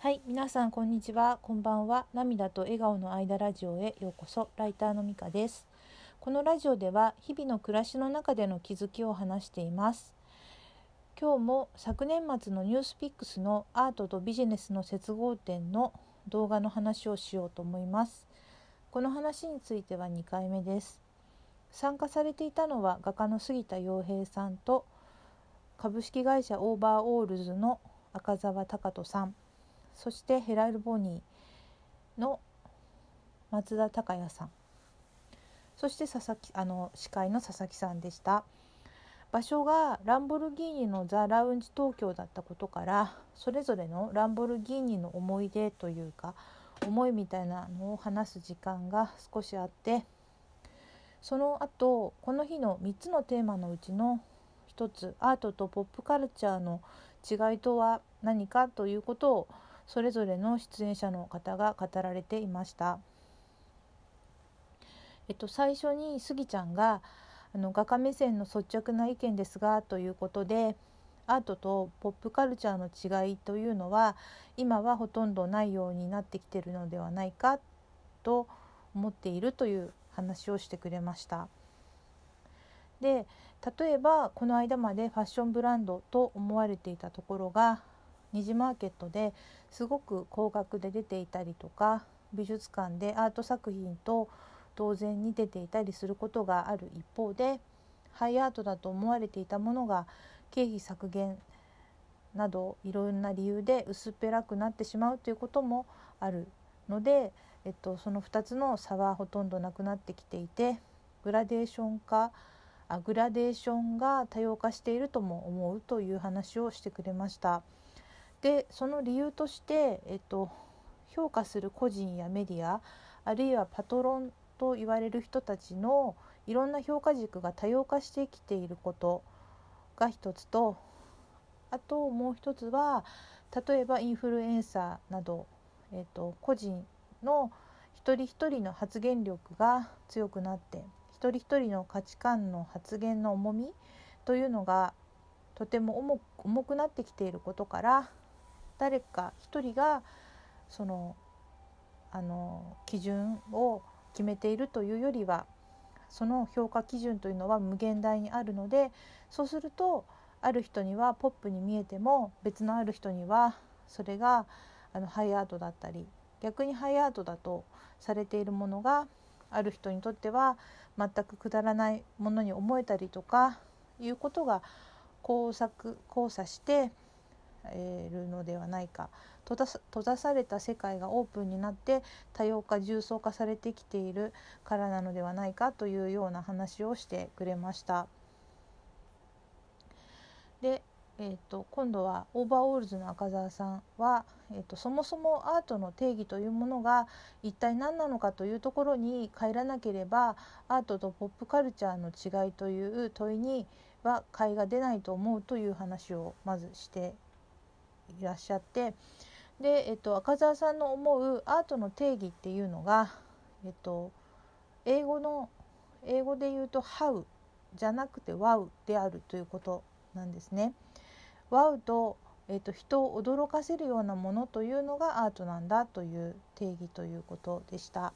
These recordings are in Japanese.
はい、皆さんこんにちは。こんばんは。涙と笑顔の間ラジオへようこそ。ライターのみかです。このラジオでは日々の暮らしの中での気づきを話しています。今日も昨年末のニュースピックスのアートとビジネスの接合点の動画の話をしようと思います。この話については2回目です。参加されていたのは画家の杉田洋平さんと株式会社オーバーオールズの赤澤岳人さんそしてヘラルボニーの松田崇弥さん。そして佐々木あの司会の佐々木さんでした。場所がランボルギーニのザ・ラウンジ東京だったことからそれぞれのランボルギーニの思い出というか思いみたいなのを話す時間が少しあってその後この日の3つのテーマのうちの1つアートとポップカルチャーの違いとは何かということをそれぞれの出演者の方が語られていました。えっと、最初にスギちゃんがあの画家目線の率直な意見ですがということでアートとポップカルチャーの違いというのは今はほとんどないようになってきてるのではないかと思っているという話をしてくれました。で例えばこの間までファッションブランドと思われていたところが二次マーケットですごく高額で出ていたりとか美術館でアート作品と同然に出ていたりすることがある一方でハイアートだと思われていたものが経費削減などいろんな理由で薄っぺらくなってしまうということもあるので、えっと、その2つの差はほとんどなくなってきていてグラデーション化あグラデーションが多様化しているとも思うという話をしてくれました。でその理由として、えっと、評価する個人やメディアあるいはパトロンと言われる人たちのいろんな評価軸が多様化してきていることが一つとあともう一つは例えばインフルエンサーなど、えっと、個人の一人一人の発言力が強くなって一人一人の価値観の発言の重みというのがとても重重くなってきていることから誰か一人がそのあの基準を決めているというよりはその評価基準というのは無限大にあるのでそうするとある人にはポップに見えても別のある人にはそれがあのハイアートだったり逆にハイアートだとされているものがある人にとっては全くくだらないものに思えたりとかいうことが交錯交差してるのではないか閉ざされた世界がオープンになって多様化重層化されてきているからなのではないかというような話をしてくれました。で、えーと、今度はオーバーオールズの赤澤さんは、えーと、そもそもアートの定義というものが一体何なのかというところに帰らなければアートとポップカルチャーの違いという問いには解が出ないと思うという話をまずしていらっしゃってで、えっと、赤澤さんの思うアートの定義っていうのが、えっと、英語の英語で言うと「How」じゃなくて「Wow」であるということなんですね。Wow と,、えっと人を驚かせるようなものというのがアートなんだという定義ということでした。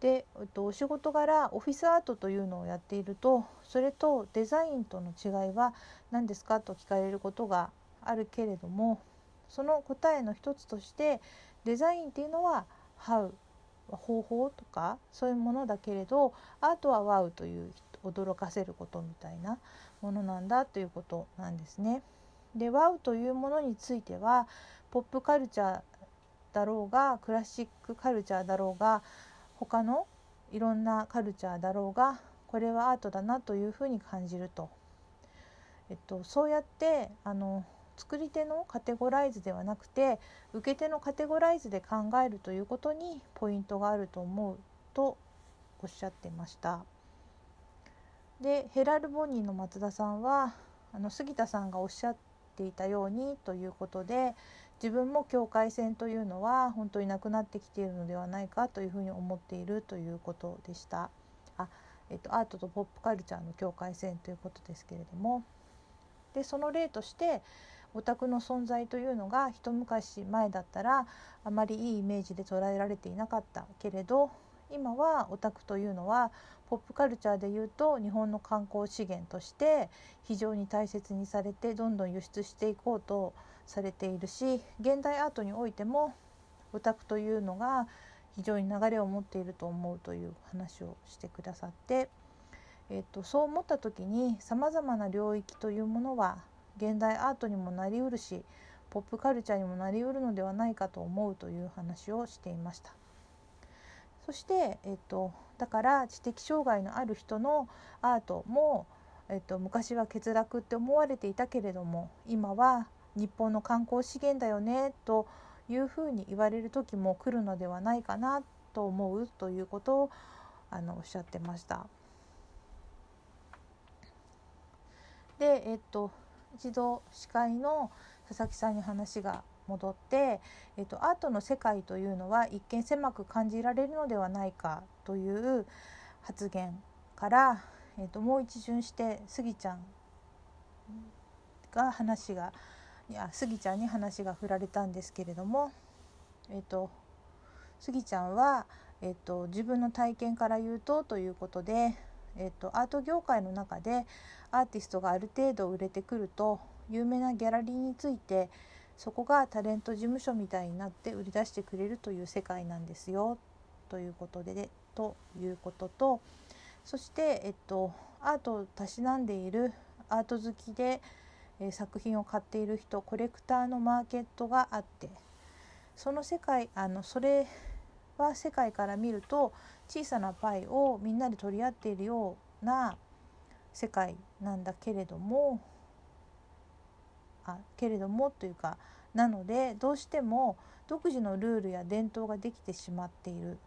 で、えっと、お仕事柄オフィスアートというのをやっているとそれとデザインとの違いは何ですかと聞かれることがあるけれどもその答えの一つとしてデザインっていうのは「How」方法とかそういうものだけれどアートは「Wow」という驚かせることみたいなものなんだということなんですね。で「Wow」というものについてはポップカルチャーだろうがクラシックカルチャーだろうが他のいろんなカルチャーだろうがこれはアートだなというふうに感じると。えっと、そうやってあの作り手のカテゴライズではなくて受け手のカテゴライズで考えるということにポイントがあると思うとおっしゃってました。でヘラルボニーの松田さんはあの杉田さんがおっしゃっていたようにということで自分も境界線というのは本当になくなってきているのではないかというふうに思っているということでした。あえっと、アートとポップカルチャーの境界線ということですけれどもでその例としてオタクの存在というのが一昔前だったらあまりいいイメージで捉えられていなかったけれど今はオタクというのはポップカルチャーでいうと日本の観光資源として非常に大切にされてどんどん輸出していこうとされているし現代アートにおいてもオタクというのが非常に流れを持っていると思うという話をしてくださって、えっと、そう思った時にさまざまな領域というものは現代アートにもなりうるしポップカルチャーにもなりうるのではないかと思うという話をしていました。そして、えっと、だから知的障害のある人のアートも、えっと、昔は欠落って思われていたけれども今は日本の観光資源だよねというふうに言われる時も来るのではないかなと思うということをあのおっしゃってました。で、えっと、一度司会の佐々木さんに話が戻って、えっと、アートの世界というのは一見狭く感じられるのではないかという発言から、えっと、もう一巡してスギちゃんが話がいやスギちゃんに話が振られたんですけれども、えっと、スギちゃんは、えっと、自分の体験から言うとということで、えっと、アート業界の中でアーティストがある程度売れてくると有名なギャラリーについてそこがタレント事務所みたいになって売り出してくれるという世界なんですよということでということとそして、えっと、アートをたしなんでいるアート好きで、え作品を買っている人コレクターのマーケットがあってその世界あのそれは世界から見ると小さなパイをみんなで取り合っているような世界なんだけれどもあけれどもというかなのでどうしても独自のルールや伝統ができてしまっている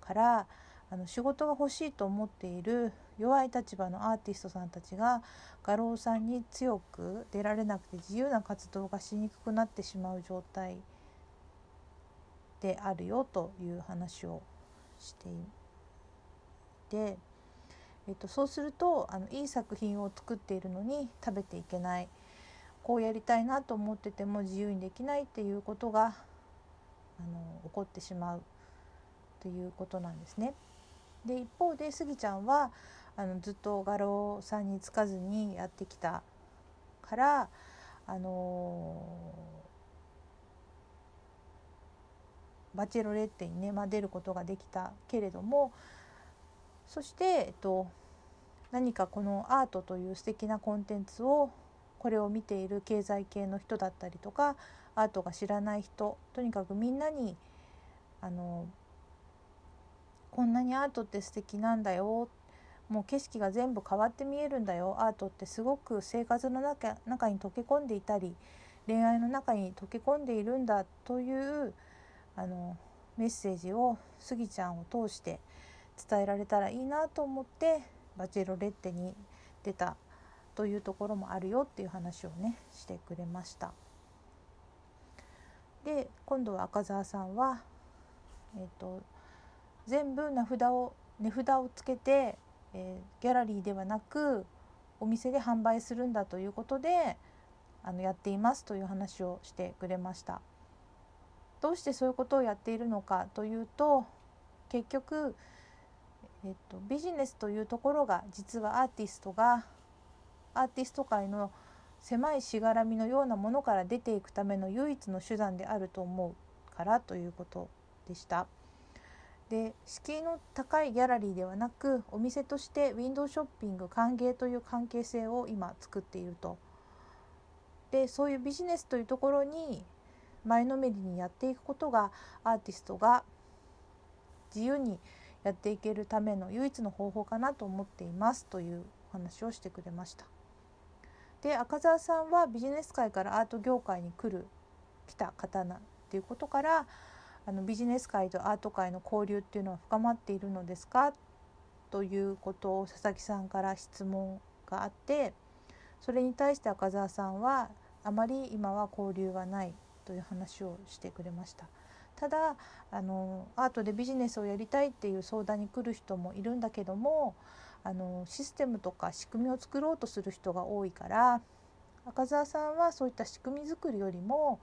からあの仕事が欲しいと思っている弱い立場のアーティストさんたちが画廊さんに強く出られなくて自由な活動がしにくくなってしまう状態であるよという話をしていて、えっと、そうするとあのいい作品を作っているのに食べていけないこうやりたいなと思ってても自由にできないっていうことがあの起こってしまうということなんですね。で一方でスギちゃんはあのずっと画廊さんにつかずにやってきたからあのバチェロレッテにね、まあ、出ることができたけれどもそして、えっと、何かこのアートという素敵なコンテンツをこれを見ている経済系の人だったりとかアートが知らない人とにかくみんなにあのこんなにアートって素敵なんだよもう景色が全部変わって見えるんだよアートってすごく生活の中中に溶け込んでいたり恋愛の中に溶け込んでいるんだというあのメッセージをスギちゃんを通して伝えられたらいいなと思ってバチェロレッテに出たというところもあるよっていう話をねしてくれました。で今度は赤澤さんは、えーと、全部名札を値札をつけて、えー、ギャラリーではなくお店で販売するんだということであのやっていますという話をしてくれました。どうしてそういうことをやっているのかというと結局、えっと、ビジネスというところが実はアーティストがアーティスト界の狭いしがらみのようなものから出ていくための唯一の手段であると思うからということでした。で敷居の高いギャラリーではなくお店としてウィンドウショッピング歓迎という関係性を今作っていると。でそういうビジネスというところに前のめりにやっていくことがアーティストが自由にやっていけるための唯一の方法かなと思っていますというお話をしてくれました。で赤澤さんはビジネス界からアート業界に来る来た方なっていうことからあのビジネス界とアート界の交流っていうのは深まっているのですか？ということを佐々木さんから質問があってそれに対して赤澤さんはあまり今は交流はないという話をしてくれましたただあのアートでビジネスをやりたいっていう相談に来る人もいるんだけどもあのシステムとか仕組みを作ろうとする人が多いから赤澤さんはそういった仕組み作りよりも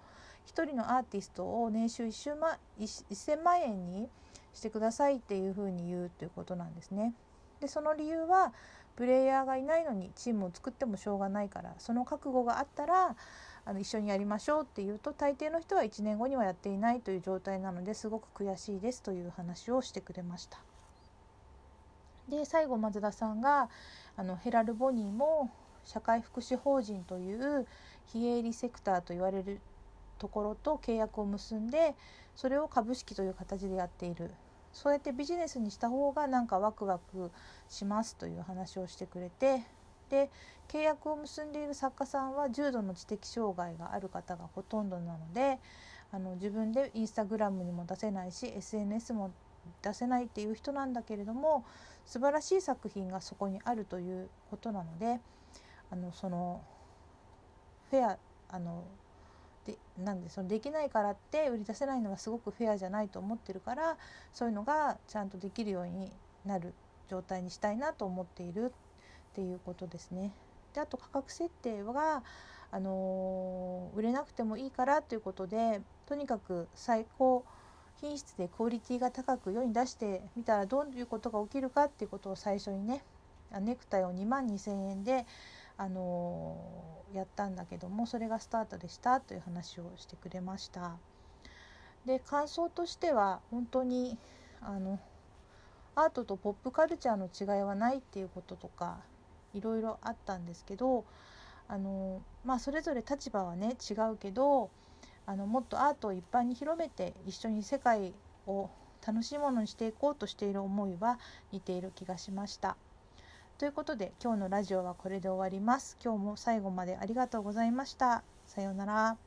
1人のアーティストを年収 1, 万1000万円にしてくださいっていうふうに言うということなんですね。でその理由はプレイヤーがいないのにチームを作ってもしょうがないからその覚悟があったらあの一緒にやりましょうっていうと大抵の人は1年後にはやっていないという状態なのですごく悔しいですという話をしてくれました。で最後松田さんがあのヘラル・ボニーも社会福祉法人という非営利セクターと言われるところと契約を結んでそれを株式という形でやっているそうやってビジネスにした方がなんかワクワクしますという話をしてくれてで契約を結んでいる作家さんは重度の知的障害がある方がほとんどなのであの自分でインスタグラムにも出せないし SNS も出せないっていう人なんだけれども素晴らしい作品がそこにあるということなのであのそのフェアあのでなんでそのできないからって売り出せないのはすごくフェアじゃないと思ってるからそういうのがちゃんとできるようになる状態にしたいなと思っているっていうことですね。であと価格設定はあの、売れなくてもいいからということでとにかく最高品質でクオリティが高く世に出してみたらどういうことが起きるかっていうことを最初にねネクタイを2万2,000円であのやったんだけどもそれがスタートでしたという話をしてくれました。で感想としては本当にあのアートとポップカルチャーの違いはないっていうこととかいろいろあったんですけどあの、まあ、それぞれ立場はね違うけどあのもっとアートを一般に広めて一緒に世界を楽しいものにしていこうとしている思いは似ている気がしました。ということで今日のラジオはこれで終わります。今日も最後までありがとうございました。さようなら。